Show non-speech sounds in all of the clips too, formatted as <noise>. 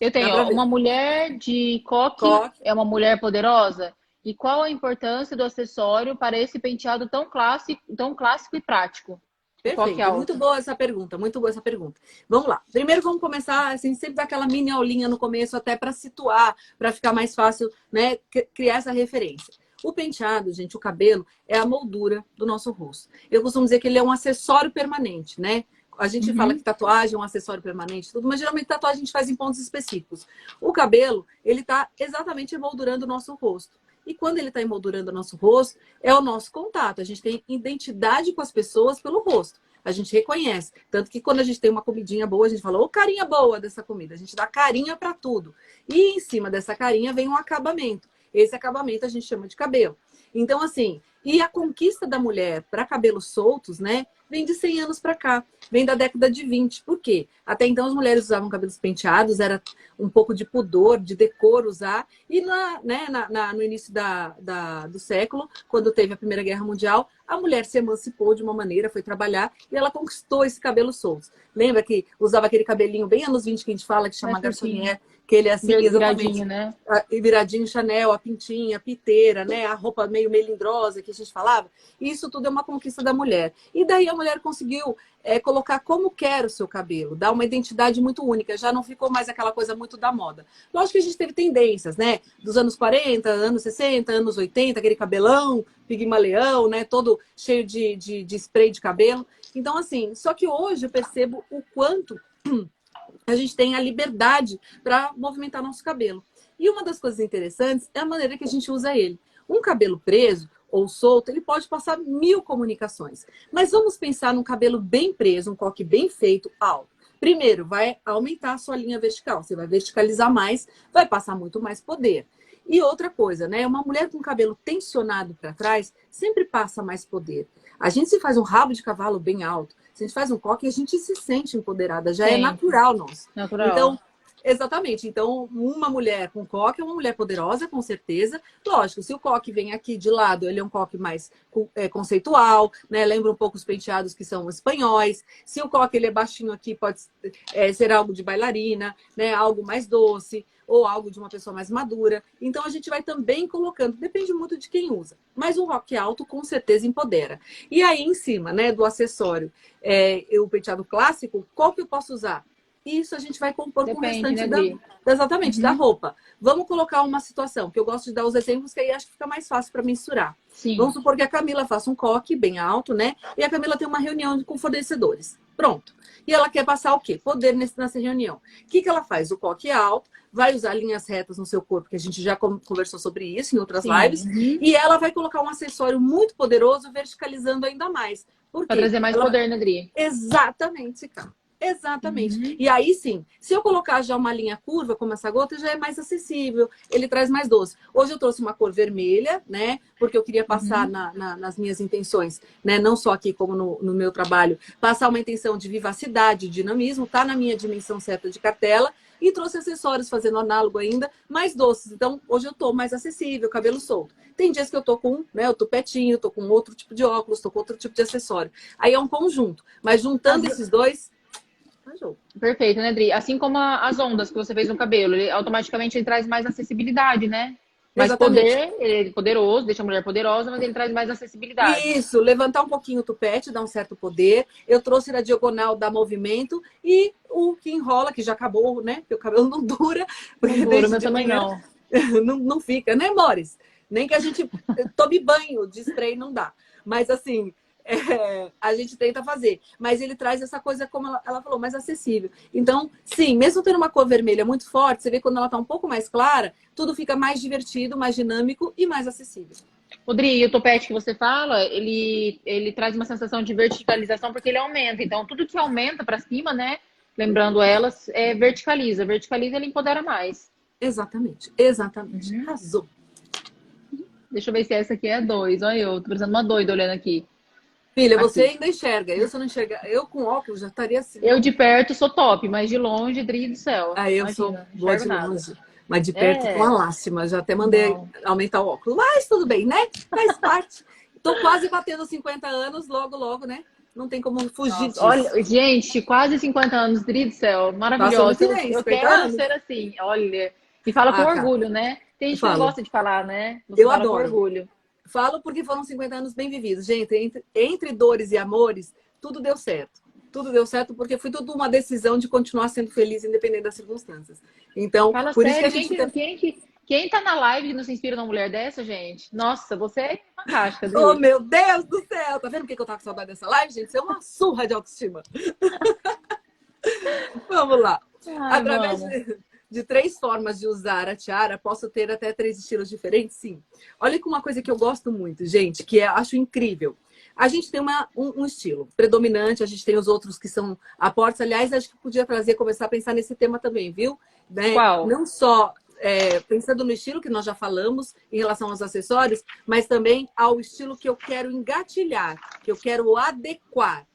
Eu tenho ó, uma mulher de coque, coque, é uma mulher poderosa. E qual a importância do acessório para esse penteado tão clássico, tão clássico e prático? Perfeito, é muito boa essa pergunta, muito boa essa pergunta. Vamos lá. Primeiro vamos começar, assim, sempre daquela mini aulinha no começo, até para situar, para ficar mais fácil, né, criar essa referência. O penteado, gente, o cabelo, é a moldura do nosso rosto. Eu costumo dizer que ele é um acessório permanente, né? A gente uhum. fala que tatuagem é um acessório permanente, tudo, mas geralmente tatuagem a gente faz em pontos específicos. O cabelo, ele está exatamente emoldurando o nosso rosto. E quando ele está emoldurando o nosso rosto, é o nosso contato. A gente tem identidade com as pessoas pelo rosto. A gente reconhece. Tanto que quando a gente tem uma comidinha boa, a gente fala, ô, carinha boa dessa comida. A gente dá carinha para tudo. E em cima dessa carinha vem um acabamento. Esse acabamento a gente chama de cabelo. Então, assim, e a conquista da mulher para cabelos soltos, né? Vem de 100 anos para cá, vem da década de 20. Por quê? Até então as mulheres usavam cabelos penteados, era um pouco de pudor, de decoro usar. E na, né, na, na, no início da, da, do século, quando teve a Primeira Guerra Mundial, a mulher se emancipou de uma maneira, foi trabalhar e ela conquistou esse cabelo solto. Lembra que usava aquele cabelinho bem anos 20 que a gente fala, que chama é garçonier? que ele é assim, viradinho, né? E viradinho Chanel, a pintinha, a piteira, né? A roupa meio melindrosa que a gente falava. Isso tudo é uma conquista da mulher. E daí a mulher conseguiu é, colocar como quer o seu cabelo, dar uma identidade muito única. Já não ficou mais aquela coisa muito da moda. Lógico que a gente teve tendências, né? Dos anos 40, anos 60, anos 80, aquele cabelão, pigmaleão, né? Todo cheio de, de, de spray de cabelo. Então, assim, só que hoje eu percebo o quanto <clears throat> a gente tem a liberdade para movimentar nosso cabelo. E uma das coisas interessantes é a maneira que a gente usa ele. Um cabelo preso ou solto, ele pode passar mil comunicações. Mas vamos pensar num cabelo bem preso, um coque bem feito, alto. Primeiro, vai aumentar a sua linha vertical. Você vai verticalizar mais, vai passar muito mais poder. E outra coisa, né? Uma mulher com cabelo tensionado para trás sempre passa mais poder. A gente se faz um rabo de cavalo bem alto, se a gente faz um coque, a gente se sente empoderada, já é Sim. é natural nosso. Natural. Então, Exatamente. Então, uma mulher com coque é uma mulher poderosa, com certeza. Lógico, se o coque vem aqui de lado, ele é um coque mais é, conceitual, né? Lembra um pouco os penteados que são espanhóis. Se o coque ele é baixinho aqui, pode é, ser algo de bailarina, né? Algo mais doce ou algo de uma pessoa mais madura. Então, a gente vai também colocando, depende muito de quem usa. Mas o rock alto, com certeza, empodera. E aí, em cima, né, do acessório, é, o penteado clássico, qual que eu posso usar? Isso a gente vai compor Depende, com o restante né, da, exatamente, uhum. da roupa. Vamos colocar uma situação, que eu gosto de dar os exemplos, que aí acho que fica mais fácil para mensurar. Sim. Vamos supor que a Camila faça um coque bem alto, né? E a Camila tem uma reunião com fornecedores. Pronto. E ela quer passar o quê? Poder nessa reunião. O que, que ela faz? O coque é alto, vai usar linhas retas no seu corpo, que a gente já conversou sobre isso em outras Sim. lives, uhum. e ela vai colocar um acessório muito poderoso, verticalizando ainda mais. Para trazer mais ela... poder, né, Dri? Exatamente, cara. Exatamente. Uhum. E aí sim, se eu colocar já uma linha curva, como essa gota, já é mais acessível, ele traz mais doce. Hoje eu trouxe uma cor vermelha, né? Porque eu queria passar uhum. na, na, nas minhas intenções, né? Não só aqui como no, no meu trabalho, passar uma intenção de vivacidade, dinamismo, tá na minha dimensão certa de cartela. E trouxe acessórios fazendo análogo ainda, mais doces. Então, hoje eu tô mais acessível, cabelo solto. Tem dias que eu tô com, né, o tupetinho, tô com outro tipo de óculos, tô com outro tipo de acessório. Aí é um conjunto. Mas juntando esses dois, Perfeito, né, Dri? Assim como as ondas que você fez no cabelo, ele automaticamente ele traz mais acessibilidade, né? Mais Exatamente. poder, ele é poderoso, deixa a mulher poderosa, mas ele traz mais acessibilidade. Isso, levantar um pouquinho o tupete, dá um certo poder. Eu trouxe na diagonal, dá movimento. E o que enrola, que já acabou, né? Porque o cabelo não dura. Não dura, mas também não. <laughs> não. Não fica, né, Mores? Nem que a gente tome banho de spray, não dá. Mas assim, é, a gente tenta fazer. Mas ele traz essa coisa, como ela, ela, falou, mais acessível. Então, sim, mesmo tendo uma cor vermelha muito forte, você vê quando ela está um pouco mais clara, tudo fica mais divertido, mais dinâmico e mais acessível. Rodrigo, e o topete que você fala, ele, ele traz uma sensação de verticalização porque ele aumenta. Então, tudo que aumenta para cima, né? Lembrando elas, é, verticaliza. Verticaliza, ele empodera mais. Exatamente, exatamente. Uhum. Arrasou. Deixa eu ver se essa aqui é dois. Olha eu, tô precisando uma doida olhando aqui. Filha, você aqui. ainda enxerga. Eu, se não enxergar, eu com óculos já estaria assim. Eu de perto sou top, mas de longe, Dri do céu. Ah, eu Imagina, sou boa de nada. longe. Mas de perto, é. com a lástima. Já até mandei não. aumentar o óculos. Mas tudo bem, né? Faz parte. Tô quase batendo 50 anos, logo, logo, né? não tem como fugir disso. Olha, gente, quase 50 anos, Dri do céu, maravilhosa. Eu, eu quero anos. ser assim, olha. E fala ah, com tá. orgulho, né? Tem gente que gosta de falar, né? Você eu adoro. com orgulho. Falo porque foram 50 anos bem vividos. Gente, entre, entre dores e amores, tudo deu certo. Tudo deu certo porque foi tudo uma decisão de continuar sendo feliz, independente das circunstâncias. Então, Fala por sério, isso que a gente. Quem, quem, quem tá na live e não se inspira numa mulher dessa, gente? Nossa, você é fantástica. Oh, meu Deus do céu! Tá vendo por que eu tava com saudade dessa live, gente? Isso é uma surra de autoestima. <laughs> vamos lá. Ai, Através de, de, três formas de usar a tiara, posso ter até três estilos diferentes? Sim. Olha com uma coisa que eu gosto muito, gente, que é, acho incrível. A gente tem uma, um, um, estilo predominante, a gente tem os outros que são aportes. Aliás, acho que podia trazer, começar a pensar nesse tema também, viu? Né? Qual? Não só é, pensando no estilo que nós já falamos em relação aos acessórios, mas também ao estilo que eu quero engatilhar, que eu quero adequar.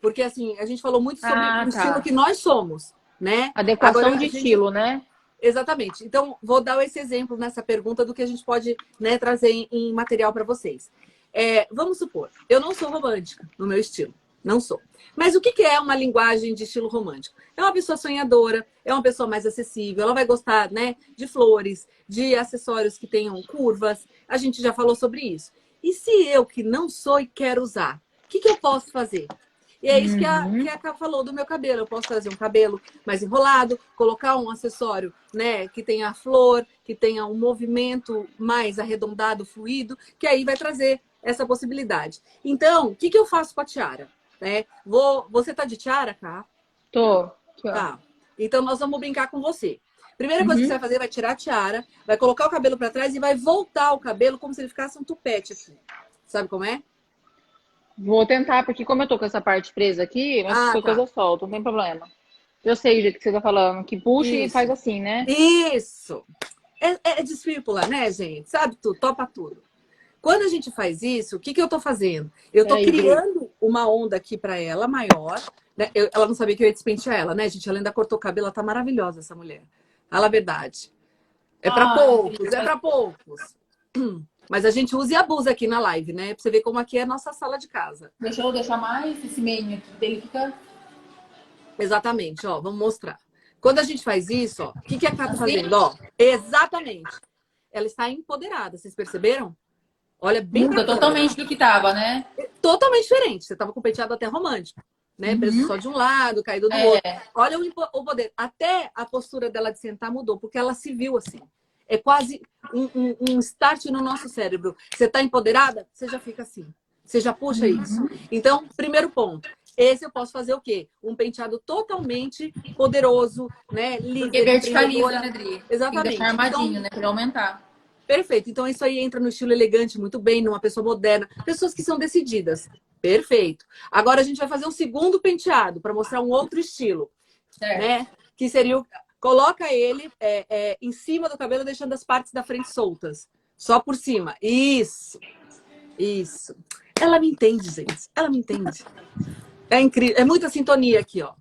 Porque, assim, a gente falou muito sobre ah, o tá. estilo que nós somos, né? Adequação Agora, de gente... estilo, né? Exatamente. Então, vou dar esse exemplo nessa pergunta do que a gente pode né, trazer em, em material para vocês. É, vamos supor, eu não sou romântica no meu estilo. Não sou. Mas o que é uma linguagem de estilo romântico? É uma pessoa sonhadora, é uma pessoa mais acessível, ela vai gostar né, de flores, de acessórios que tenham curvas. A gente já falou sobre isso. E se eu que não sou e quero usar, o que, que eu posso fazer? E é isso que a, uhum. que a Ká falou do meu cabelo. Eu posso trazer um cabelo mais enrolado, colocar um acessório né, que tenha flor, que tenha um movimento mais arredondado, fluido, que aí vai trazer essa possibilidade. Então, o que, que eu faço com a tiara? Né? Vou, você tá de tiara, cá? Tô. Tá. Então nós vamos brincar com você. Primeira coisa uhum. que você vai fazer vai tirar a tiara, vai colocar o cabelo para trás e vai voltar o cabelo como se ele ficasse um tupete aqui. Sabe como é? Vou tentar, porque como eu tô com essa parte presa aqui, mas ah, tá. coisa eu solto, não tem problema. Eu sei o jeito que você tá falando, que puxa Isso. e faz assim, né? Isso! É, é discípula, né, gente? Sabe tudo, topa tudo. Quando a gente faz isso, o que, que eu estou fazendo? Eu estou criando uma onda aqui para ela maior. Né? Eu, ela não sabia que eu ia despentear ela, né, gente? Ela ainda cortou o cabelo, ela tá maravilhosa, essa mulher. Fala a verdade. É para ah, poucos, é para poucos. <clears throat> Mas a gente usa e abusa aqui na live, né? Pra você ver como aqui é a nossa sala de casa. Deixa eu deixar mais esse meio aqui dele fica. Exatamente, ó, vamos mostrar. Quando a gente faz isso, ó, o que, que a Cá tá fazendo? Ó, exatamente. Ela está empoderada, vocês perceberam? Olha, bem. Muda totalmente do que tava, né? Totalmente diferente. Você tava com o penteado até romântico, né? Uhum. Preso só de um lado, caído do é. outro. Olha o, o poder. Até a postura dela de sentar mudou, porque ela se viu assim. É quase um, um, um start no nosso cérebro. Você tá empoderada? Você já fica assim. Você já puxa uhum. isso. Então, primeiro ponto. Esse eu posso fazer o quê? Um penteado totalmente poderoso, né? Liso. Porque verticaliza, né, Dri? Exatamente. Tem que armadinho, então, né? Pra aumentar. Perfeito. Então isso aí entra no estilo elegante muito bem, numa pessoa moderna. Pessoas que são decididas. Perfeito. Agora a gente vai fazer um segundo penteado para mostrar um outro estilo. Certo. Né? Que seria o... Coloca ele é, é, em cima do cabelo, deixando as partes da frente soltas. Só por cima. Isso. Isso. Ela me entende, gente. Ela me entende. É incrível. É muita sintonia aqui, ó.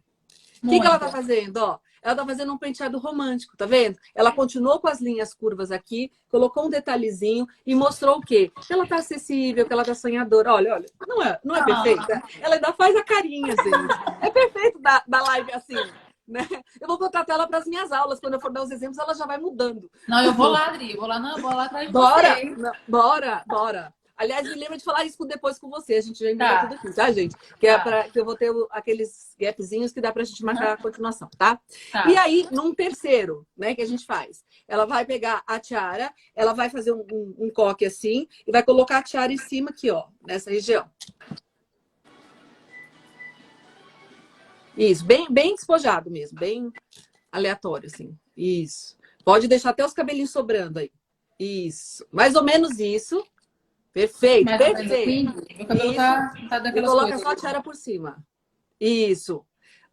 O que, que ela tá fazendo? Ó, ela tá fazendo um penteado romântico, tá vendo? Ela continuou com as linhas curvas aqui, colocou um detalhezinho e mostrou o quê? Que ela tá acessível, que ela tá sonhadora. Olha, olha, não é, não é ah. perfeita? Ela ainda faz a carinha, gente. É perfeito da, da live assim. Né? Eu vou contratar ela para as minhas aulas. Quando eu for dar os exemplos, ela já vai mudando. Não, eu vou lá, Adri. Vou lá, não, vou lá atrás de bora, você. Não, bora, bora. Aliás, me lembra de falar isso depois com você. A gente já enviou tá. tudo aqui, tá, gente? Que, é tá. é pra, que eu vou ter aqueles gapzinhos que dá pra gente marcar a continuação, tá? tá? E aí, num terceiro, né, que a gente faz? Ela vai pegar a tiara, ela vai fazer um, um, um coque assim e vai colocar a tiara em cima aqui, ó, nessa região. Isso, bem, bem despojado mesmo, bem aleatório, assim. Isso. Pode deixar até os cabelinhos sobrando aí. Isso. Mais ou menos isso. Perfeito, Mas perfeito. Meu cabelo tá, tá daquelas e coloca só a tiara por cima. Isso.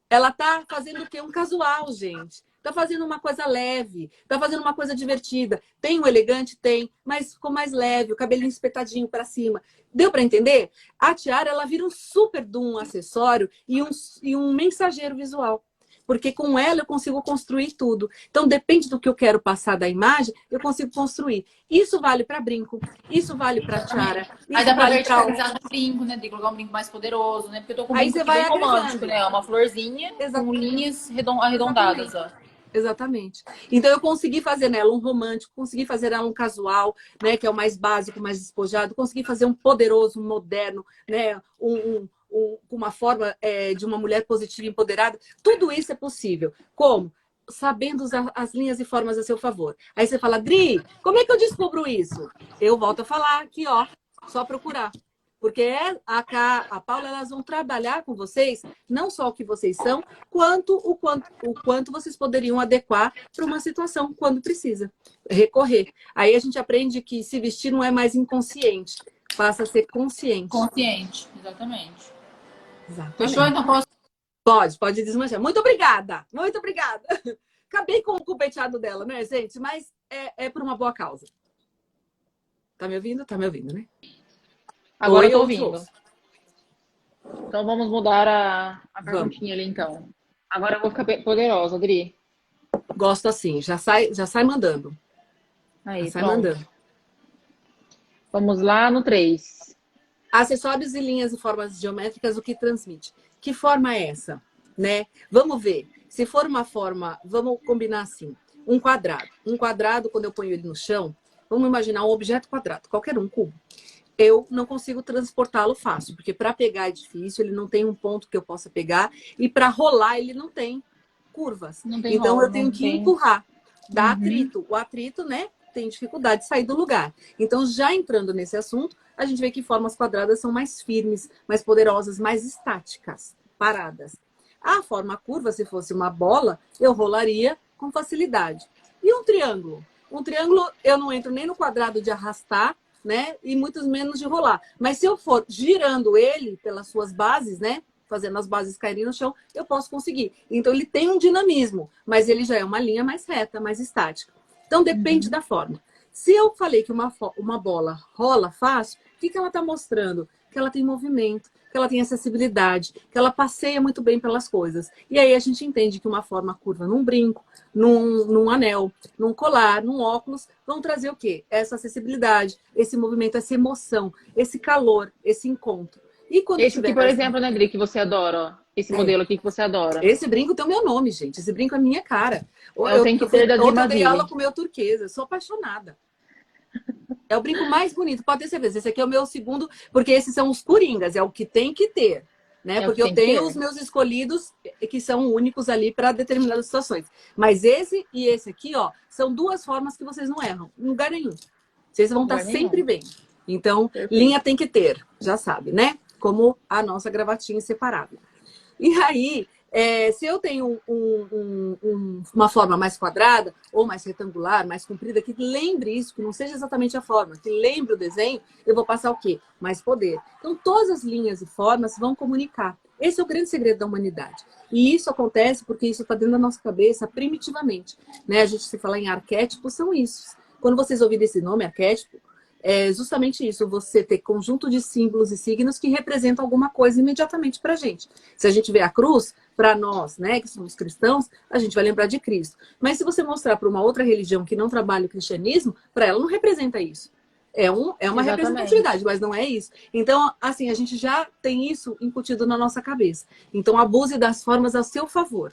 Ela tá fazendo o quê? Um casual, gente. Tá fazendo uma coisa leve, tá fazendo uma coisa divertida. Tem o elegante? Tem, mas ficou mais leve, o cabelinho espetadinho para cima. Deu para entender? A tiara, ela vira um super de um acessório e um, e um mensageiro visual. porque com ela eu consigo construir tudo. Então, depende do que eu quero passar da imagem, eu consigo construir. Isso vale para brinco, isso vale para tiara. Aí dá para vale verticalizar no brinco, né? De colocar um brinco mais poderoso, né? Porque eu tô com um Aí brinco você vai bem romântico, né? Uma florzinha Exato. com linhas redon- arredondadas, ó. Exatamente. Então eu consegui fazer nela um romântico, consegui fazer nela um casual, né, que é o mais básico, mais despojado, consegui fazer um poderoso, um moderno, né, um, um- um- uma forma é, de uma mulher positiva e empoderada. Tudo isso é possível. Como? Sabendo usar as linhas e formas a seu favor. Aí você fala, Dri, como é que eu descubro isso? Eu volto a falar aqui, ó, só procurar. Porque é a Cá, a Paula, elas vão trabalhar com vocês, não só o que vocês são, quanto o quanto, o quanto vocês poderiam adequar para uma situação quando precisa. Recorrer. Aí a gente aprende que se vestir não é mais inconsciente, passa a ser consciente. Consciente, exatamente. Exatamente. Fechou? Então posso. Pode, pode desmanchar. Muito obrigada, muito obrigada. Acabei com, com o penteado dela, né, gente? Mas é, é por uma boa causa. Tá me ouvindo? Tá me ouvindo, né? Agora eu tô ouvindo. Então vamos mudar a, a Vamos. perguntinha ali, então. Agora eu vou ficar poderosa, Adri. Gosto assim, já sai, já sai mandando. Aí, Já sai pronto. mandando. Vamos lá no 3. Acessórios e linhas e formas geométricas, o que transmite? Que forma é essa? Né? Vamos ver. Se for uma forma, vamos combinar assim: um quadrado. Um quadrado, quando eu ponho ele no chão, vamos imaginar um objeto quadrado, qualquer um, cubo. Eu não consigo transportá-lo fácil, porque para pegar é difícil, ele não tem um ponto que eu possa pegar, e para rolar ele não tem curvas. Não tem Então rola, eu tenho que tem- empurrar. Dá Uhum. atrito. O atrito, né, tem dificuldade de sair do lugar. Então, já entrando nesse assunto, a gente vê que formas quadradas são mais firmes, mais poderosas, mais estáticas, paradas. A forma curva, se fosse uma bola, eu rolaria com facilidade. E um triângulo? Um triângulo, eu não entro nem no quadrado de arrastar, né? E muito menos de rolar. Mas se eu for girando ele pelas suas bases, né? Fazendo as bases caírem no chão, eu posso conseguir. Então ele tem um dinamismo, mas ele já é uma linha mais reta, mais estática. Então depende da forma. Se eu falei que uma, uma bola rola fácil, o que, que ela está mostrando? Que ela tem movimento, que ela tem acessibilidade, que ela passeia muito bem pelas coisas. E aí a gente entende que uma forma curva num brinco, num, num anel, num colar, num óculos, vão trazer o quê? Essa acessibilidade, esse movimento, essa emoção, esse calor, esse encontro. E quando Esse tiver aqui, por exemplo, né, Adri, que você adora, ó. Esse É. modelo aqui que você adora. Esse brinco tem o meu nome, gente. Esse brinco é minha cara. Eu tenho que ter da Ontem eu dei aula com o meu turquesa. Eu sou apaixonada. É o brinco mais bonito. Pode ter certeza. Esse aqui é o meu segundo, porque esses são os coringas. É o que tem que ter. Né? É porque que eu tenho os meus escolhidos que são únicos ali para determinadas situações. Mas esse e esse aqui, ó, são duas formas que vocês não erram. Em lugar nenhum. Vocês vão estar nenhum. sempre bem. Então, Perfeito. linha tem que ter, já sabe, né? Como a nossa gravatinha inseparável. E aí, é, se eu tenho um- um- um- uma forma mais quadrada, ou mais retangular, mais comprida, que lembre isso, que não seja exatamente a forma, que lembre o desenho, eu vou passar o quê? Mais poder. Então, todas as linhas e formas vão comunicar. Esse é o grande segredo da humanidade. E isso acontece porque isso está dentro da nossa cabeça primitivamente. Né? A gente se falar em arquétipos, são isso. Quando vocês ouvirem esse nome, arquétipo, é justamente isso, você ter conjunto de símbolos e signos que representam alguma coisa imediatamente para a gente. Se a gente vê a cruz, para nós, né, que somos cristãos, a gente vai lembrar de Cristo. Mas se você mostrar para uma outra religião que não trabalha o cristianismo, para ela não representa isso. É, um, é uma Exatamente. representatividade, mas não é isso. Então, assim, a gente já tem isso incutido na nossa cabeça. Então, abuse das formas a seu favor.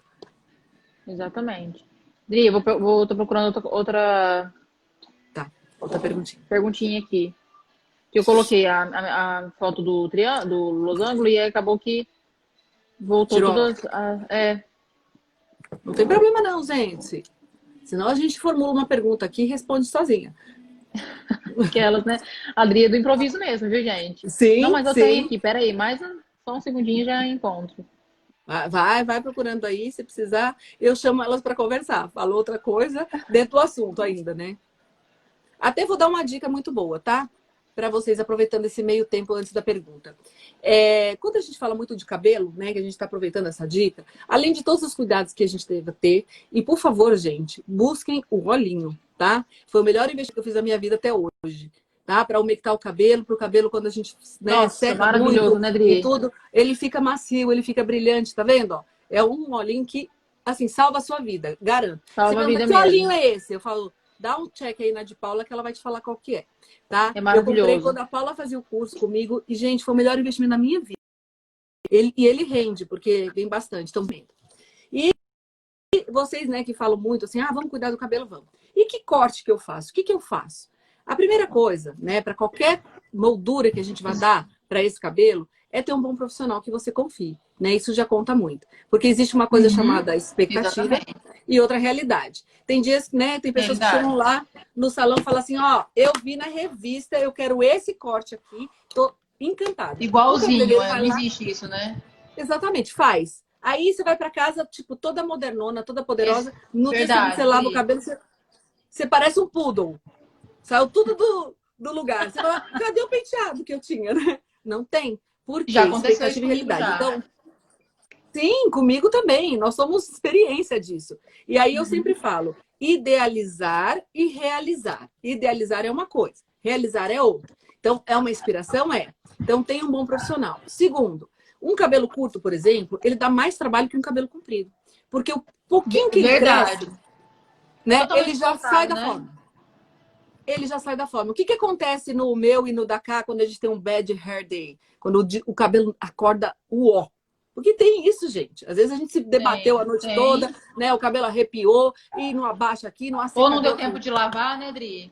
Exatamente. Dri, eu vou, vou, tô procurando outra, outra Outra perguntinha. perguntinha aqui. Que eu coloquei a, a, a foto do triângulo, do losango, e acabou que voltou Tirou. todas. a- é, Não tem problema não, gente. Senão a gente formula uma pergunta aqui e responde sozinha. <laughs> aquelas, né? A Adri é do improviso mesmo, viu, gente? Sim, Não, mas eu sim. tenho aqui, peraí, mais um- só um segundinho já encontro. Vai, vai procurando aí, se precisar, eu chamo elas para conversar. Falou outra coisa dentro do assunto ainda, né? Até vou dar uma dica muito boa, tá? Para vocês, aproveitando esse meio tempo antes da pergunta. É, quando a gente fala muito de cabelo, né, que a gente está aproveitando essa dica, além de todos os cuidados que a gente deve ter, e por favor, gente, busquem o olhinho, tá? Foi o melhor investimento que eu fiz na minha vida até hoje, tá? Para umectar o cabelo, para o cabelo quando a gente né, Nossa, seca muito né, e tudo, ele fica macio, ele fica brilhante, tá vendo? ó? É um olhinho que assim, salva a sua vida, garanto. Salva a vida que olhinho mesmo. é esse? Eu falo, dá um check aí na de Paula que ela vai te falar qual que é, tá? É maravilhoso. Eu comprei quando a Paula fazia o curso comigo e, gente, foi o melhor investimento da minha vida. Ele, e ele rende, porque vem bastante, vendo. E vocês, né, que falam muito assim, ah, vamos cuidar do cabelo, vamos. E que corte que eu faço? O que que eu faço? A primeira coisa, né, para qualquer moldura que a gente vai dar para esse cabelo, é ter um bom profissional que você confie, né? Isso já conta muito. Porque existe uma coisa Uhum, chamada expectativa Exatamente. e outra realidade. Tem dias, né? Tem pessoas que Verdade. chegam lá no salão e falam assim: ó, eu vi na revista, eu quero esse corte aqui, tô encantada. Igualzinho, é, não existe isso, né? Exatamente, faz. Aí você vai pra casa, tipo, toda modernona, toda poderosa. No dia Verdade, seguinte você lava o cabelo, você, você parece um poodle. Saiu tudo do, do lugar. Você fala, cadê o penteado que eu tinha, né? <laughs> Não tem. Por quê? Já aconteceu isso Expectativa e comigo já. Então, sim, comigo também. Nós somos experiência disso. E aí eu Uhum. sempre falo, idealizar e realizar. Idealizar é uma coisa, realizar é outra. Então, é uma inspiração? É. Então, tem um bom profissional. Segundo, um cabelo curto, por exemplo, ele dá mais trabalho que um cabelo comprido. Porque o pouquinho que ele Verdade. cresce, né, Totalmente ele já contrário, sai da né? forma. Ele já sai da forma. O que, que acontece no meu e no da cá quando a gente tem um bad hair day? Quando o, o cabelo acorda uó. Porque tem isso, gente. Às vezes a gente se debateu Tem, a noite tem. toda, né? O cabelo arrepiou e não abaixa aqui, não acende. Ou não deu tempo de lavar, né, Dri?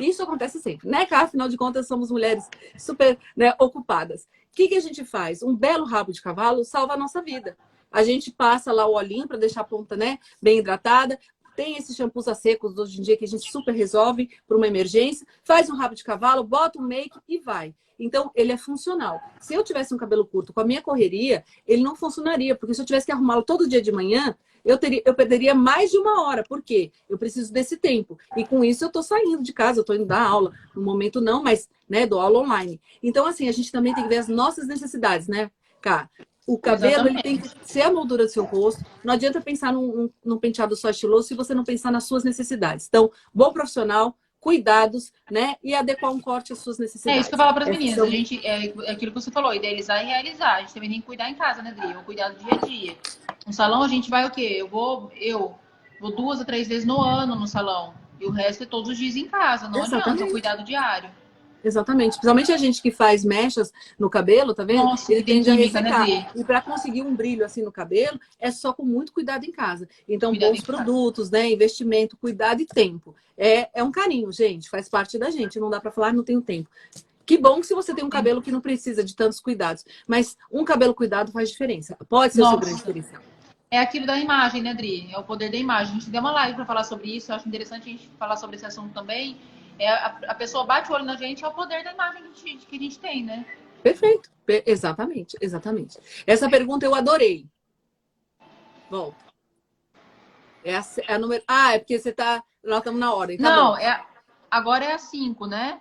Isso acontece sempre, né, Cá? Afinal de contas, somos mulheres super né, ocupadas. O que, que a gente faz? Um belo rabo de cavalo salva a nossa vida. A gente passa lá o olhinho para deixar a ponta né, bem hidratada. Tem esses shampoos a secos hoje em dia que a gente super resolve para uma emergência. Faz um rabo de cavalo, bota um make e vai. Então, ele é funcional. Se eu tivesse um cabelo curto com a minha correria, ele não funcionaria, porque se eu tivesse que arrumá-lo todo dia de manhã, eu, teria, eu perderia mais de uma hora. Por quê? Eu preciso desse tempo. E com isso eu estou saindo de casa, estou indo dar aula. No momento não, mas né, dou aula online. Então, assim, a gente também tem que ver as nossas necessidades, né, Cá? O cabelo ele tem que ser a moldura do seu rosto. Não adianta pensar num, num- penteado só estiloso se você não pensar nas suas necessidades. Então, bom profissional, cuidados, né? E adequar um corte às suas É necessidades. isso que eu falo para as meninas. são- A gente, é, é aquilo que você falou, idealizar e realizar. A gente também tem que cuidar em casa, né, Dri? Ou cuidar do dia a dia. No salão a gente vai o quê? Eu vou, eu vou duas ou três vezes no ano no salão. E o resto é todos os dias em casa. Não adianta, Exatamente. é um cuidado diário. Exatamente. Principalmente a gente que faz mechas no cabelo, tá vendo? Nossa, Ele tende a né, ressecar. E para conseguir um brilho assim no cabelo, é só com muito cuidado em casa. Então, Cuidado bons em casa. produtos, né? Investimento, cuidado e tempo. É, é um carinho, gente. Faz parte da gente. Não dá para falar, "Ah, não tenho tempo. Que bom que se você tem um cabelo que não precisa de tantos cuidados. Mas um cabelo cuidado faz diferença. Pode ser o seu grande diferencial. É aquilo da imagem, né, Dri? É o poder da imagem. A gente deu uma live para falar sobre isso. Eu acho interessante a gente falar sobre esse assunto também. É a, a pessoa bate o olho na gente, é o poder da imagem que a gente, que a gente tem, né? Perfeito. Pe- Exatamente, exatamente. Essa pergunta eu adorei. Volta. É a, é a número. Ah, é porque você tá. Nós estamos na ordem. Tá não, bom. é, agora é a 5, né?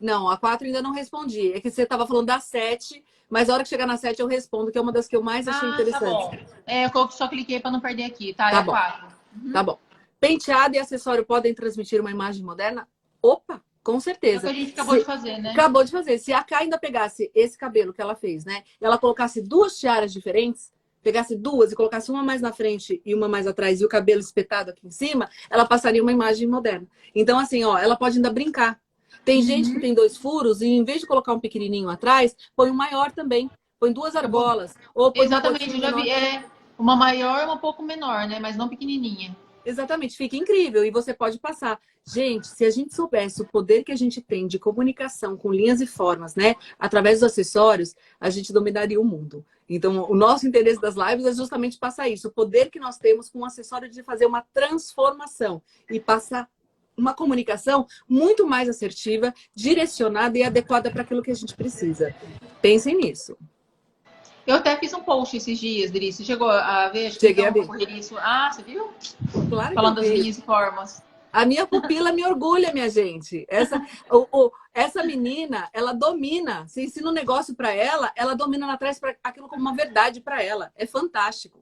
Não, a 4 ainda não respondi. É que você estava falando da 7, mas a hora que chegar na 7 eu respondo, que é uma das que eu mais achei Ah, tá interessante. bom. É, eu só cliquei para não perder aqui, tá? Tá é a bom. 4. Tá bom. Penteado e acessório podem transmitir uma imagem moderna? Opa, com É o que certeza. a gente acabou Se- de fazer, né? Acabou de fazer. Se a K ainda pegasse esse cabelo que ela fez, né? Ela colocasse duas tiaras diferentes, pegasse duas e colocasse uma mais na frente e uma mais atrás e o cabelo espetado aqui em cima, ela passaria uma imagem moderna. Então, assim, ó, ela pode ainda brincar. Tem Uhum. gente que tem dois furos e em vez de colocar um pequenininho atrás, põe um maior também. Põe duas argolas. Ou põe uma Exatamente, eu já vi. É uma maior e um pouco menor, né? Mas não pequenininha. Exatamente, fica incrível e você pode passar. Gente, se a gente soubesse o poder que a gente tem de comunicação com linhas e formas, né, através dos acessórios, a gente dominaria o mundo. Então, o nosso interesse das lives é justamente passar isso, o poder que nós temos com o acessório de fazer uma transformação e passar uma comunicação muito mais assertiva, direcionada e adequada para aquilo que a gente precisa. Pensem nisso. Eu até fiz um post esses dias, Dri. Você chegou a ver? Cheguei a ver. isso. Ah, você viu? Claro que Falando das e formas. A minha pupila me orgulha, minha gente. Essa, o, o- essa menina, ela domina. Se ensina um negócio para ela, ela domina lá atrás para aquilo como uma verdade para ela. É fantástico.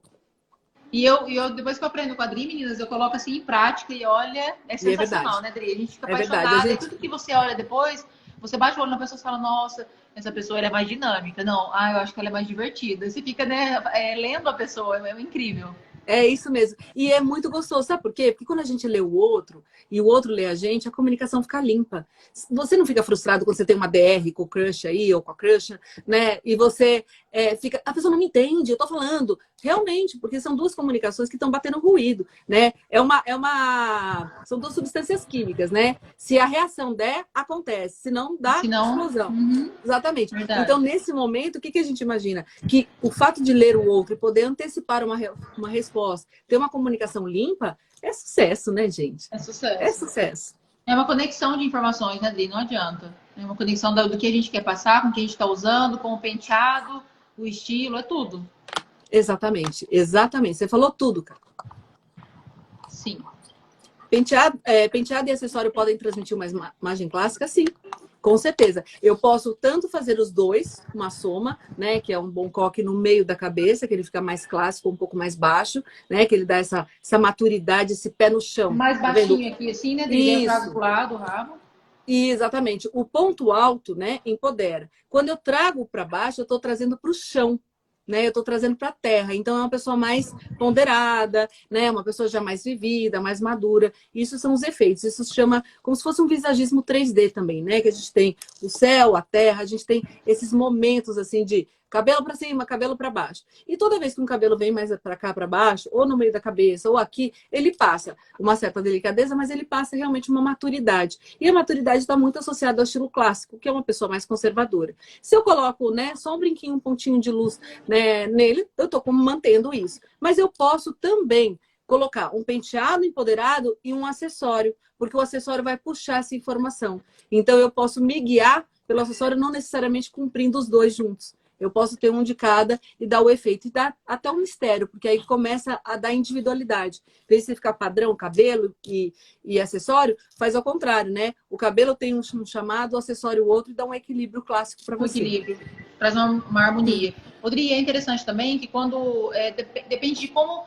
E eu, eu, depois que eu aprendo com a Dri, meninas, eu coloco assim em prática e olha, é sensacional, verdade. né, Dri? A gente fica É verdade, apaixonada. gente- E tudo que você olha depois, você bate o olho na pessoa e fala, nossa, essa pessoa é mais dinâmica. Não, ah, eu acho que ela é mais divertida. Você fica, né, é, lendo a pessoa, é incrível. É isso mesmo. E é muito gostoso, sabe por quê? Porque quando a gente lê o outro e o outro lê a gente, a comunicação fica limpa. Você não fica frustrado quando você tem uma DR com o crush aí, ou com a crush, né? E você é, fica. A pessoa não me entende, eu tô falando. Realmente, porque são duas comunicações que estão batendo ruído, né? É uma, é uma. São duas substâncias químicas, né? Se a reação der, acontece. Se não, dá Se não... explosão. Uhum. Exatamente. Verdade. Então, nesse momento, o que, que a gente imagina? Que o fato de ler o outro e poder antecipar uma, uma resposta, ter uma comunicação limpa, é sucesso, né, gente? É sucesso. É sucesso. É uma conexão de informações, né, Adri? Não adianta. É uma conexão do que a gente quer passar, com o que a gente está usando, com o penteado, o estilo, é tudo. Exatamente, exatamente. Você falou tudo, cara. Sim. Penteado, é, penteado e acessório podem transmitir uma ima- imagem clássica? Sim, com certeza. Eu posso tanto fazer os dois, uma soma, né? Que é um bom coque no meio da cabeça, que ele fica mais clássico, um pouco mais baixo, né? Que ele dá essa, essa maturidade, esse pé no chão. Mais tá vendo? baixinho aqui, assim, né, Isso. pro lado, o rabo. E, exatamente. O ponto alto, né, empodera. Quando eu trago para baixo, eu estou trazendo para o chão, né? Eu estou trazendo para a terra. Então é uma pessoa mais ponderada, né? Uma pessoa já mais vivida, mais madura. Isso são os efeitos. Isso se chama como se fosse um visagismo 3D também, né? Que a gente tem o céu, a terra, a gente tem esses momentos assim de cabelo para cima, cabelo para baixo. E toda vez que um cabelo vem mais para cá, para baixo, ou no meio da cabeça, ou aqui, ele passa uma certa delicadeza, mas ele passa realmente uma maturidade. E a maturidade está muito associada ao estilo clássico, que é uma pessoa mais conservadora. Se eu coloco, né, só um brinquinho, um pontinho de luz né, nele, eu estou mantendo isso. Mas eu posso também colocar um penteado empoderado e um acessório, porque o acessório vai puxar essa informação. Então eu posso me guiar pelo acessório, não necessariamente cumprindo os dois juntos. Eu posso ter um de cada e dar o efeito. E dá até um mistério, porque aí começa a dar individualidade. Em vez de você ficar padrão, cabelo e, e acessório, faz ao contrário, né? O cabelo tem um chamado, o acessório outro, e dá um equilíbrio clássico para o você. equilíbrio, traz uma, uma harmonia. Rodrigo, é interessante também que quando é, dep- depende de como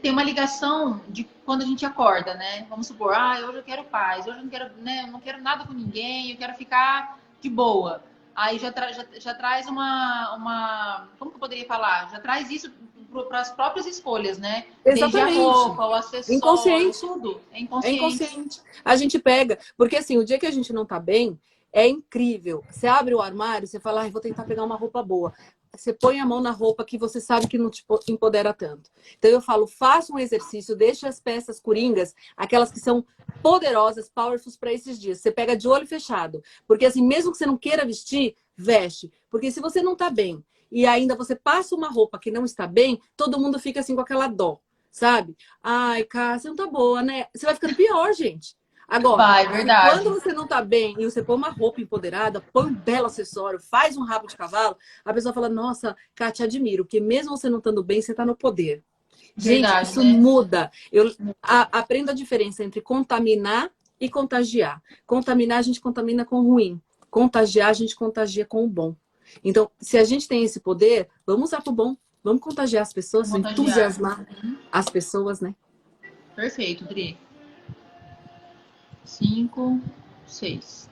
tem uma ligação de quando a gente acorda, né? Vamos supor, ah, hoje eu quero paz, hoje eu não quero, né, eu não quero nada com ninguém, eu quero ficar de boa. Aí já, tra- já, já traz uma, uma, como que eu poderia falar? Já traz isso para as próprias escolhas, né? Desde a Exatamente. roupa, o acessório, Inconsciente. tudo. É É inconsciente. inconsciente. A gente pega, porque assim, o dia que a gente não tá bem, é incrível. Você abre o armário, você fala, ai, vou tentar pegar uma roupa boa. Você põe a mão na roupa que você sabe que não te po- empodera tanto. Então eu falo, faça um exercício, deixe as peças coringas, aquelas que são poderosas, powerful para esses dias. Você pega de olho fechado. Porque assim, mesmo que você não queira vestir, veste. Porque se você não tá bem e ainda você passa uma roupa que não está bem, todo mundo fica assim com aquela dó, sabe? Ai, cara, você não tá boa, né? Você vai ficando pior, gente. Agora, Vai, quando você não tá bem e você põe uma roupa empoderada, põe um belo acessório, faz um rabo de cavalo, a pessoa fala, nossa, te admiro, porque mesmo você não estando bem, você tá no poder. Gente, Verdade, isso né? muda. Eu a- aprendo a diferença entre contaminar e contagiar. Contaminar, a gente contamina com o ruim. Contagiar, a gente contagia com o bom. Então, se a gente tem esse poder, vamos usar pro bom. Vamos contagiar as pessoas, contagiar. entusiasmar as pessoas, né? Perfeito, Dri. Cinco, seis.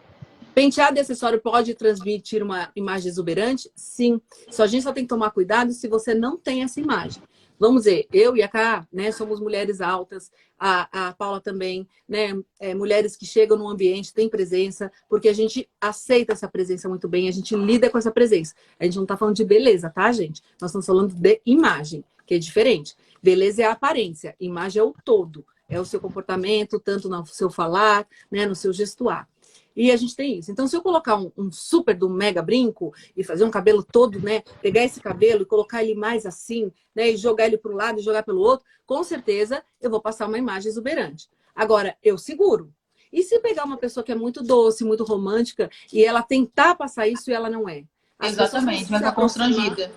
Penteado e acessório pode transmitir uma imagem exuberante? Sim. Só a gente só tem que tomar cuidado se você não tem essa imagem. Vamos dizer, eu e a Cá, né, somos mulheres altas, a, a Paula também, né, é, mulheres que chegam no ambiente, têm presença, porque a gente aceita essa presença muito bem, a gente lida com essa presença. A gente não tá falando de beleza, tá, gente? Nós estamos falando de imagem, que é diferente. Beleza é a aparência, imagem é o todo, é o seu comportamento, tanto no seu falar, né, no seu gestuar. E a gente tem isso. Então, se eu colocar um, um super do mega brinco e fazer um cabelo todo, né? Pegar esse cabelo e colocar ele mais assim, né? E jogar ele para um lado e jogar pelo outro, com certeza eu vou passar uma imagem exuberante. Agora, eu seguro. E se pegar uma pessoa que é muito doce, muito romântica, e ela tentar passar isso e ela não é? As Exatamente, ficar aproximar- constrangida.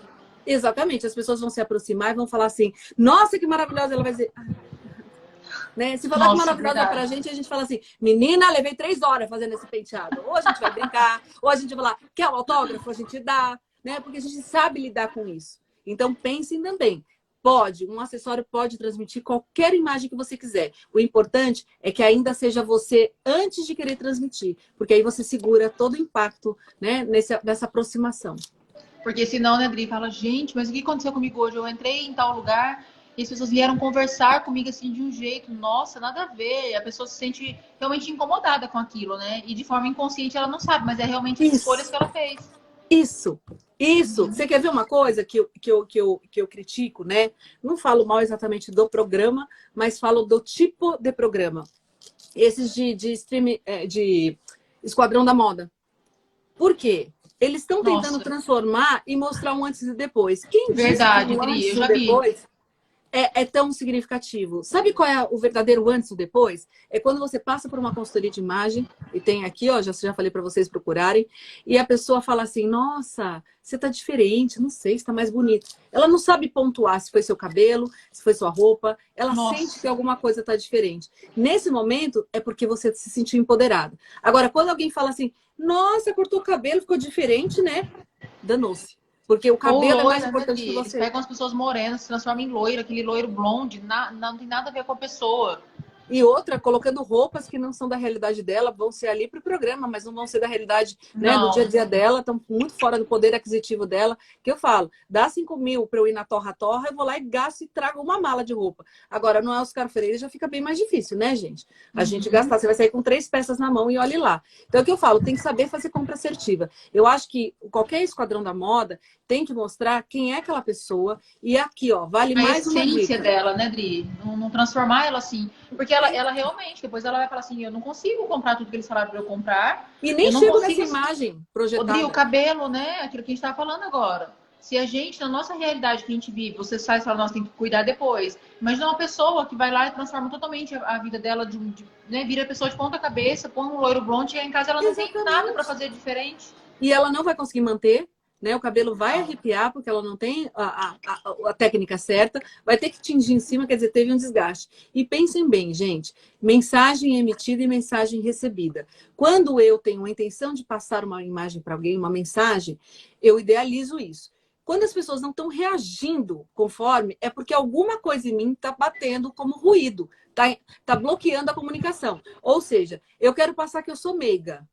Exatamente, as pessoas vão se aproximar e vão falar assim: nossa, que maravilhosa! Ela vai dizer. "Ah". Né? Se falar que Nossa, maravilhosa verdade. pra gente, a gente fala assim: menina, levei três horas fazendo esse penteado. Ou a gente vai brincar, <laughs> ou a gente vai falar: quer o autógrafo? A gente dá, né? Porque a gente sabe lidar com isso. Então, pensem também. Pode, um acessório pode transmitir qualquer imagem que você quiser. O importante é que ainda seja você antes de querer transmitir, porque aí você segura todo o impacto né, nesse, nessa aproximação. Porque senão, né, Dri, fala, gente, mas o que aconteceu comigo hoje? Eu entrei em tal lugar E as pessoas vieram conversar comigo assim de um jeito, nossa, nada a ver. A pessoa se sente realmente incomodada com aquilo, né? E de forma inconsciente ela não sabe, mas é realmente as escolhas que ela fez. Isso, isso. Uhum. Você quer ver uma coisa que eu, que, eu, que, eu, que eu critico, né? Não falo mal exatamente do programa, mas falo do tipo de programa. Esses de, de stream, é, de Esquadrão da Moda. Por quê? Eles estão tentando transformar e mostrar um antes e depois. Quem Verdade, Dri, eu já depois, vi é, é, tão significativo. Sabe qual é o verdadeiro antes e depois? É quando você passa por uma consultoria de imagem, e tem aqui, ó, já, já falei para vocês procurarem, e a pessoa fala assim: nossa, você tá diferente, não sei, está mais bonito. Ela não sabe pontuar se foi seu cabelo, se foi sua roupa, ela nossa. sente que alguma coisa está diferente. Nesse momento, é porque você se sentiu empoderada. Agora, quando alguém fala assim: nossa, cortou o cabelo, ficou diferente, né? Danou-se. Porque o cabelo é mais importante que você. Pegam as pessoas morenas, se transformam em loiro, aquele loiro blonde, na, não tem nada a ver com a pessoa. E outra, colocando roupas que não são da realidade dela, vão ser ali para o programa, mas não vão ser da realidade né, do dia a dia dela, estão muito fora do poder aquisitivo dela. Que eu falo, dá 5 mil para eu ir na torra-torra, eu vou lá e gasto e trago uma mala de roupa. Agora, no Oscar Freire já fica bem mais difícil, né, gente? A uhum. gente gastar, você vai sair com três peças na mão e olhe lá. Então, é o que eu falo, tem que saber fazer compra assertiva. Eu acho que qualquer esquadrão da moda tem que mostrar quem é aquela pessoa. E aqui, ó, vale a mais uma dica. dela, né, Dri? Não, não, transformar ela assim. Porque ela, ela realmente, depois ela vai falar assim, eu não consigo comprar tudo que eles falaram para eu comprar. E nem chego nessa imagem projetada. O cabelo, né? Aquilo que a gente tá falando agora. Se a gente, na nossa realidade que a gente vive, você sai e fala, nós tem que cuidar depois. Imagina uma pessoa que vai lá e transforma totalmente a, vida dela, de, de, né, vira pessoa de ponta cabeça, põe um loiro blonde e em casa ela não Exatamente. tem nada para fazer diferente. E ela não vai conseguir manter né? O cabelo vai arrepiar porque ela não tem a, a, a, técnica certa, vai ter que tingir em cima, quer dizer, teve um desgaste. E pensem bem, gente, mensagem emitida e mensagem recebida. Quando eu tenho a intenção de passar uma imagem para alguém, uma mensagem, eu idealizo isso. Quando as pessoas não estão reagindo conforme, é porque alguma coisa em mim está batendo como ruído, está tá bloqueando a comunicação. Ou seja, eu quero passar que eu sou meiga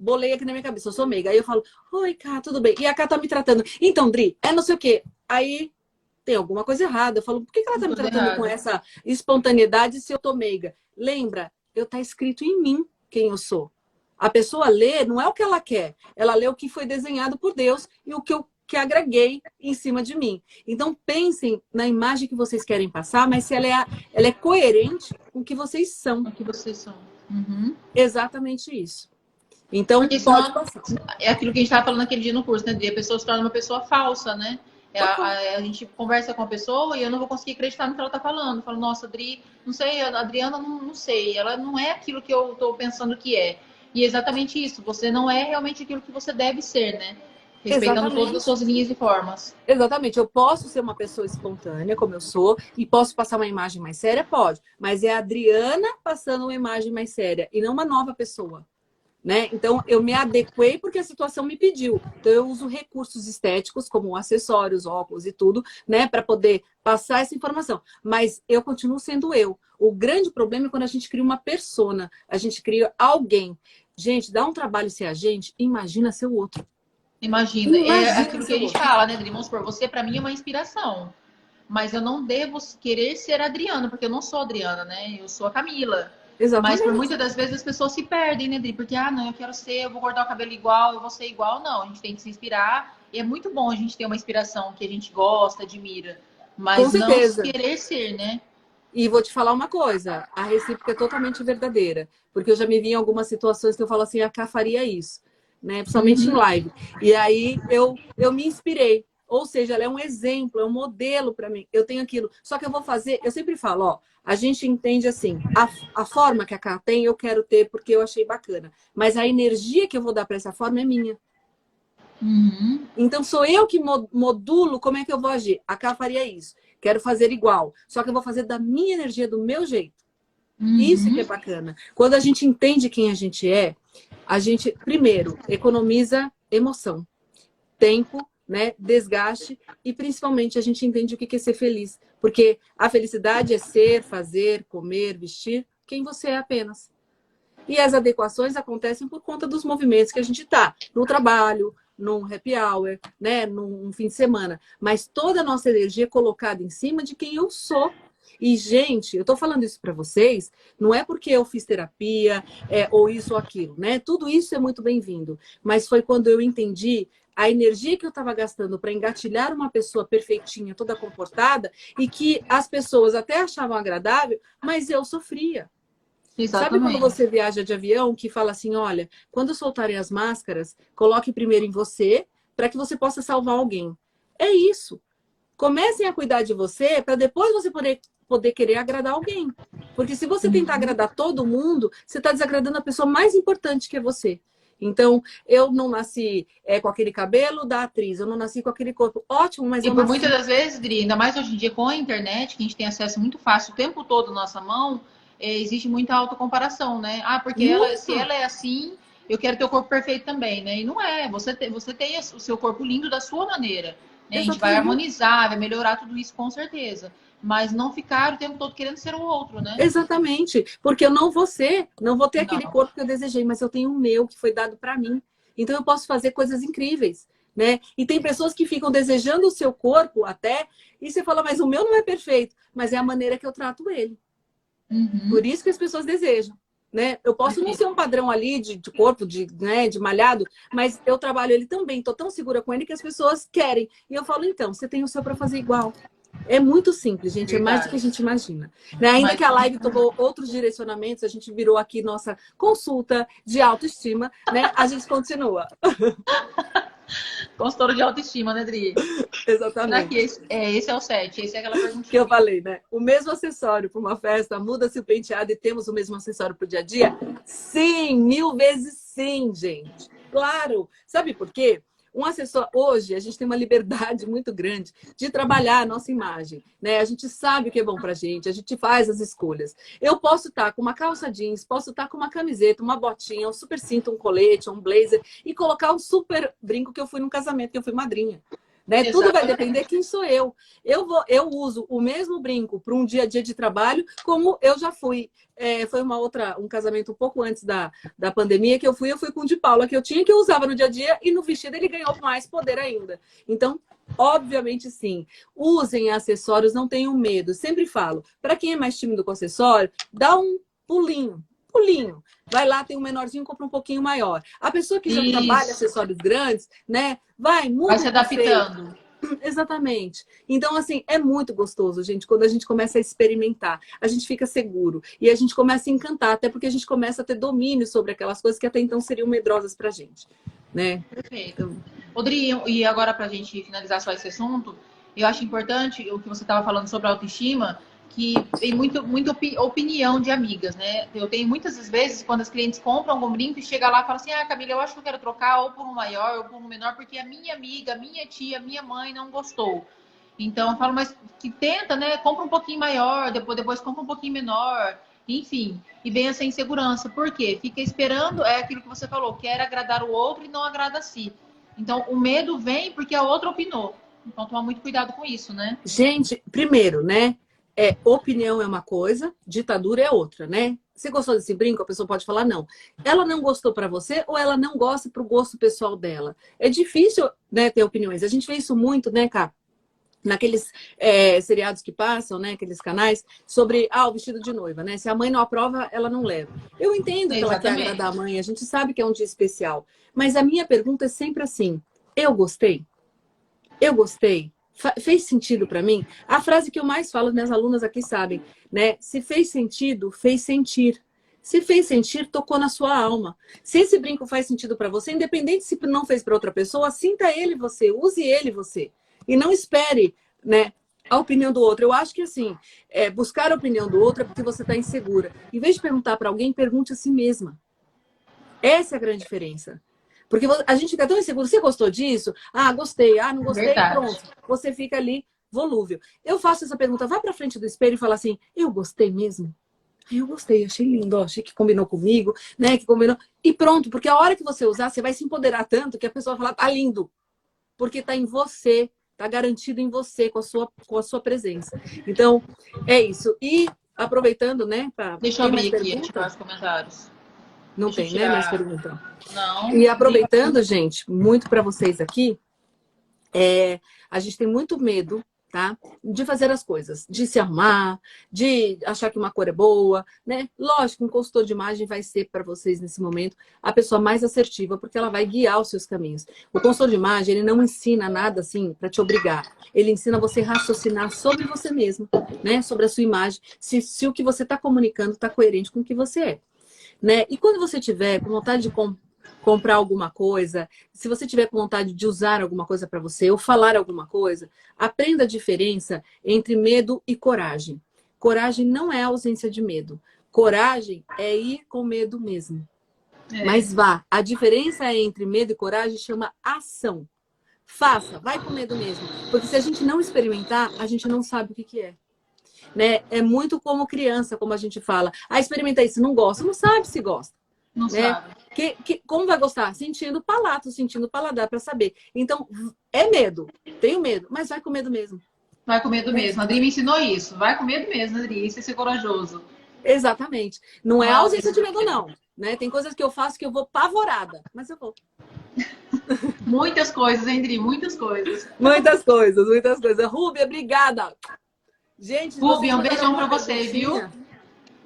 bolei aqui na minha cabeça, eu sou meiga. Aí eu falo, oi, Cá, tudo bem? E a Cá tá me tratando. Então, Dri, é não sei o quê. Aí tem alguma coisa errada. Eu falo, por que, que ela tá me tratando errado. com essa espontaneidade se eu tô meiga? Lembra, eu tá escrito em mim quem eu sou. A pessoa lê, não é o que ela quer. Ela lê o que foi desenhado por Deus e o que eu que agreguei em cima de mim. Então pensem na imagem que vocês querem passar, mas se ela é, ela é coerente com o que vocês são. O que vocês são. Uhum. Exatamente isso. Então, pode passar. É aquilo que a gente estava falando aquele dia no curso, né? De a pessoa se torna uma pessoa falsa, né? É, a, a, a, gente conversa com a pessoa e eu não vou conseguir acreditar no que ela está falando. Eu falo, nossa, Adri, não sei, a Adriana não, não sei, ela não é aquilo que eu estou pensando que é. E é exatamente isso, você não é realmente aquilo que você deve ser, né? Respeitando Exatamente. todas as suas linhas e formas. Exatamente. Eu posso ser uma pessoa espontânea, como eu sou, e posso passar uma imagem mais séria? Pode. Mas é a Adriana passando uma imagem mais séria, e não uma nova pessoa. Né? Então, eu me adequei porque a situação me pediu. Então, eu uso recursos estéticos, como acessórios, óculos e tudo, né, para poder passar essa informação. Mas eu continuo sendo eu. O grande problema é quando a gente cria uma persona, a gente cria alguém. Gente, dá um trabalho ser a gente, imagina ser o outro. Imagina, é imagina é aquilo que a gente outro. fala, né, Adri? Vamos supor, você para mim é uma inspiração. Mas eu não devo querer ser Adriana, porque eu não sou Adriana, né? Eu sou a Camila. Exatamente. Mas por muitas das vezes as pessoas se perdem, né, Dri? Porque, ah, não, eu quero ser, eu vou cortar o cabelo igual, eu vou ser igual. Não, a gente tem que se inspirar. E é muito bom a gente ter uma inspiração que a gente gosta, admira. Mas não querer ser, né? E vou te falar uma coisa, a recíproca é totalmente verdadeira. Porque eu já me vi em algumas situações que eu falo assim, a Cá faria isso. Né? Principalmente uhum. em live. E aí eu, eu me inspirei. Ou seja, ela é um exemplo, é um modelo para mim. Eu tenho aquilo. Só que eu vou fazer, eu sempre falo, ó, a gente entende assim, a, a forma que a Cá tem, eu quero ter porque eu achei bacana. Mas a energia que eu vou dar para essa forma é minha. Uhum. Então sou eu que modulo como é que eu vou agir. A Cá faria isso. Quero fazer igual. Só que eu vou fazer da minha energia, do meu jeito. Uhum. Isso que é bacana. Quando a gente entende quem a gente é, a gente, primeiro, economiza emoção, tempo né? Desgaste e principalmente a gente entende o que é ser feliz, porque a felicidade é ser, fazer, comer, vestir quem você é apenas. E as adequações acontecem por conta dos movimentos que a gente está no trabalho, num happy hour, né, num fim de semana, mas toda a nossa energia é colocada em cima de quem eu sou. E, gente, eu tô falando isso para vocês, não é porque eu fiz terapia, é, ou isso ou aquilo, né? Tudo isso é muito bem-vindo. Mas foi quando eu entendi a energia que eu estava gastando para engatilhar uma pessoa perfeitinha, toda comportada, e que as pessoas até achavam agradável, mas eu sofria. Exatamente. Sabe quando você viaja de avião que fala assim, olha, quando soltarem as máscaras, coloque primeiro em você para que você possa salvar alguém. É isso. Comecem a cuidar de você para depois você poder, poder querer agradar alguém. Porque se você tentar uhum. agradar todo mundo, você está desagradando a pessoa mais importante que é você. Então, eu não nasci é, com aquele cabelo da atriz, eu não nasci com aquele corpo. Ótimo, mas e eu por nasci... muitas das vezes, Dri, ainda mais hoje em dia com a internet, que a gente tem acesso muito fácil o tempo todo na nossa mão, é, existe muita autocomparação, né? Ah, porque ela, se ela é assim, eu quero ter o corpo perfeito também, né? E não é. Você tem, você tem o seu corpo lindo da sua maneira. Né? A gente vai harmonizar, vai melhorar tudo isso com certeza. Mas não ficar o tempo todo querendo ser o outro, né? Exatamente. Porque eu não vou ser, não vou ter não. aquele corpo que eu desejei, mas eu tenho o meu que foi dado para mim. Então eu posso fazer coisas incríveis. Né? E tem pessoas que ficam desejando o seu corpo até, e você fala, mas o meu não é perfeito, mas é a maneira que eu trato ele. Uhum. Por isso que as pessoas desejam. Né? Eu posso não ser um padrão ali de, de, corpo, de, né, de malhado, mas eu trabalho ele também, estou tão segura com ele que as pessoas querem. E eu falo, então, você tem o seu para fazer igual. É muito simples, gente, Verdade. é mais do que a gente imagina. Né? Ainda mas... que a live <laughs> tomou outros direcionamentos, a gente virou aqui nossa consulta de autoestima, né? A gente continua. <laughs> Consultor de autoestima, né, Dri? Exatamente. Esse, é, esse é o 7, esse é aquela pergunta. Que eu falei, né? O mesmo acessório para uma festa, muda-se o penteado e temos o mesmo acessório para o dia a dia? Sim, mil vezes sim, gente. Claro. Sabe por quê? Um assessor, hoje, a gente tem uma liberdade <laughs> muito grande de trabalhar a nossa imagem, né? A gente sabe o que é bom pra gente, a gente faz as escolhas. Eu posso estar com uma calça jeans, posso estar com uma camiseta, uma botinha, um super cinto, um colete, um blazer e colocar um super brinco que eu fui num casamento, que eu fui madrinha. Né? Tudo vai depender quem sou eu. Eu, vou, eu uso o mesmo brinco para um dia a dia de trabalho, como eu já fui. É, foi uma outra, um casamento um pouco antes da, da pandemia que eu fui, eu fui com o de Paula, que eu tinha, que eu usava no dia a dia, e no vestido ele ganhou mais poder ainda. Então, obviamente sim. Usem acessórios, não tenham medo. Sempre falo, para quem é mais tímido com acessório, dá um pulinho, pulinho. Vai lá, tem um menorzinho, compra um pouquinho maior. A pessoa que já Isso. trabalha acessórios grandes, né? Vai, muda. Vai se adaptando. <clears throat> Exatamente. Então, assim, é muito gostoso, gente, quando a gente começa a experimentar. A gente fica seguro e a gente começa a encantar, até porque a gente começa a ter domínio sobre aquelas coisas que até então seriam medrosas pra gente, né? Perfeito. Rodrigo, e agora pra gente finalizar só esse assunto, eu acho importante o que você estava falando sobre autoestima, que tem muito, muita opinião de amigas, né? Eu tenho muitas vezes, quando as clientes compram algum brinco e chega lá e fala assim, ah, Camila, eu acho que eu quero trocar ou por um maior ou por um menor, porque a minha amiga, minha tia, minha mãe não gostou. Então eu falo, mas que tenta, né? Compra um pouquinho maior, depois, depois compra um pouquinho menor, enfim. E vem essa insegurança. Por quê? Fica esperando, é aquilo que você falou, quer agradar o outro e não agrada a si. Então o medo vem porque a outra opinou. Então toma muito cuidado com isso, né? Gente, primeiro, né? É opinião é uma coisa, ditadura é outra, né? Você gostou desse brinco? A pessoa pode falar não. Ela não gostou para você ou ela não gosta para o gosto pessoal dela. É difícil, né, ter opiniões. A gente vê isso muito, né, cá? Naqueles é, seriados que passam, né, aqueles canais, sobre ah, o vestido de noiva, né? Se a mãe não aprova, ela não leva. Eu entendo que ela quer agradar a mãe, a gente sabe que é um dia especial. Mas a minha pergunta é sempre assim: eu gostei? Eu gostei? Fez sentido para mim? A frase que eu mais falo, minhas alunas aqui sabem, né? Se fez sentido, fez sentir. Se fez sentir, tocou na sua alma. Se esse brinco faz sentido para você, independente se não fez para outra pessoa, sinta ele você, use ele você. E não espere, né? A opinião do outro. Eu acho que assim, é, buscar a opinião do outro é porque você está insegura. Em vez de perguntar para alguém, pergunte a si mesma. Essa é a grande diferença. Porque a gente fica tão inseguro. Você gostou disso? Ah, gostei. Ah, não gostei. Verdade. Pronto. Você fica ali volúvel. Eu faço essa pergunta, vai para frente do espelho e fala assim: eu gostei mesmo? Eu gostei, achei lindo, ó, achei que combinou comigo, né? Que combinou. E pronto, porque a hora que você usar, você vai se empoderar tanto que a pessoa vai falar, tá lindo. Porque tá em você, tá garantido em você, com a sua, com a sua presença. Então, é isso. E aproveitando, né? Pra... Deixa eu abrir aqui, os comentários. Não tem, né? Mais pergunta. Não. E aproveitando, gente, muito para vocês aqui, é, a gente tem muito medo, tá? De fazer as coisas, de se arrumar, de achar que uma cor é boa, né? Lógico, um consultor de imagem vai ser para vocês nesse momento a pessoa mais assertiva, porque ela vai guiar os seus caminhos. O consultor de imagem, ele não ensina nada assim para te obrigar. Ele ensina você a raciocinar sobre você mesmo, né? Sobre a sua imagem, se, se o que você está comunicando está coerente com o que você é. Né? E quando você tiver com vontade de com- comprar alguma coisa, se você tiver com vontade de usar alguma coisa para você ou falar alguma coisa, aprenda a diferença entre medo e coragem. Coragem não é ausência de medo. Coragem é ir com medo mesmo. É. Mas vá. A diferença entre medo e coragem chama ação. Faça, vai com medo mesmo. Porque se a gente não experimentar, a gente não sabe o que, que é. Né? É muito como criança, como a gente fala. Ah, experimenta isso, não gosta. Não sabe se gosta. Não né? sabe. Que, que- como vai gostar? Sentindo palato, sentindo paladar para saber. Então, é medo. Tenho medo, mas vai com medo mesmo. Vai com medo mesmo. A Adri me ensinou isso. Vai com medo mesmo, Adri. Isso é ser corajoso. Exatamente. Não é Nossa, ausência de medo, não. Né? Tem coisas que eu faço que eu vou pavorada, mas eu vou. <laughs> Muitas coisas, hein, Adri? Muitas coisas. Muitas coisas, muitas coisas. Rúbia, obrigada. Gente, vocês um beijão alguma você, perguntinha,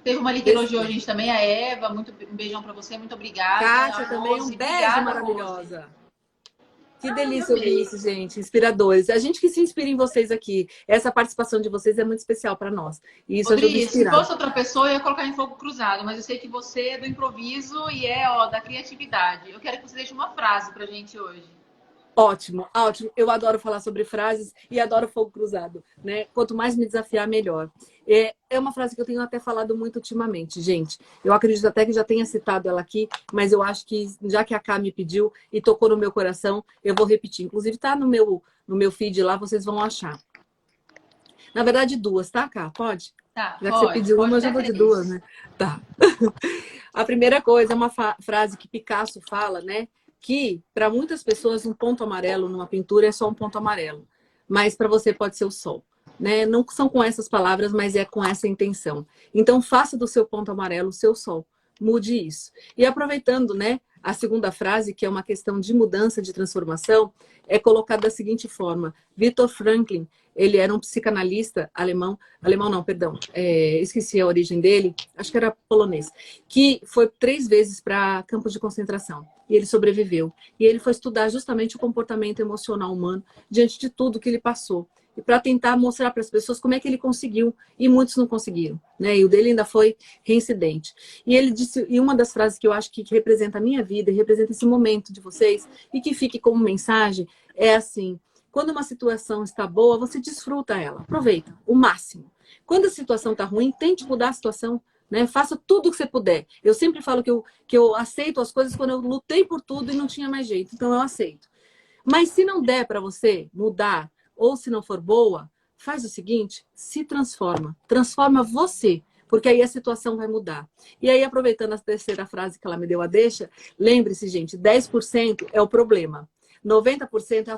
Teve uma ali que elogiou a gente também, a Eva. Muito, um beijão pra você, muito obrigada. Kátia também, Rose, um beijo maravilhosa. Que Ah, delícia ouvir isso, gente. Inspiradores. A gente que se inspira em vocês aqui. Essa participação de vocês é muito especial para nós. E isso a Rodrigo, se fosse outra pessoa, eu ia colocar em fogo cruzado, mas eu sei que você é do improviso e é ó, da criatividade. Eu quero que você deixe uma frase pra gente hoje. Ótimo, ótimo. Eu adoro falar sobre frases e adoro fogo cruzado, né? Quanto mais me desafiar, melhor. É, é uma frase que eu tenho até falado muito ultimamente, gente. Eu acredito até que já tenha citado ela aqui, mas eu acho que já que a Ká me pediu e tocou no meu coração, eu vou repetir. Inclusive tá no meu no meu feed lá, vocês vão achar. Na verdade, duas, tá, Ká? Pode? Tá, Já que pode, você pediu uma, eu já vou de duas, né? Tá. <laughs> A primeira coisa é uma frase que Picasso fala, né? Que para muitas pessoas um ponto amarelo numa pintura é só um ponto amarelo, mas para você pode ser o sol. Né? Não são com essas palavras, mas é com essa intenção. Então faça do seu ponto amarelo o seu sol. Mude isso. E aproveitando, né, a segunda frase, que é uma questão de mudança, de transformação, é colocada da seguinte forma: Viktor Franklin, ele era um psicanalista alemão, alemão não, perdão, é, esqueci a origem dele, acho que era polonês, que foi três vezes para campos de concentração e ele sobreviveu. E ele foi estudar justamente o comportamento emocional humano diante de tudo que ele passou e para tentar mostrar para as pessoas como é que ele conseguiu e muitos não conseguiram, né? E o dele ainda foi reincidente. E ele disse, e uma das frases que eu acho que, representa a minha vida e representa esse momento de vocês e que fique como mensagem é assim: quando uma situação está boa, você desfruta ela, aproveita o máximo. Quando a situação está ruim, tente mudar a situação. Né? Faça tudo o que você puder. Eu sempre falo que eu, que eu aceito as coisas quando eu lutei por tudo e não tinha mais jeito. Então eu aceito. Mas se não der para você mudar, ou se não for boa, faz o seguinte: se transforma. Transforma você. Porque aí a situação vai mudar. E aí, aproveitando a terceira frase que ela me deu a deixa, lembre-se, gente, 10% é o problema. 90% é a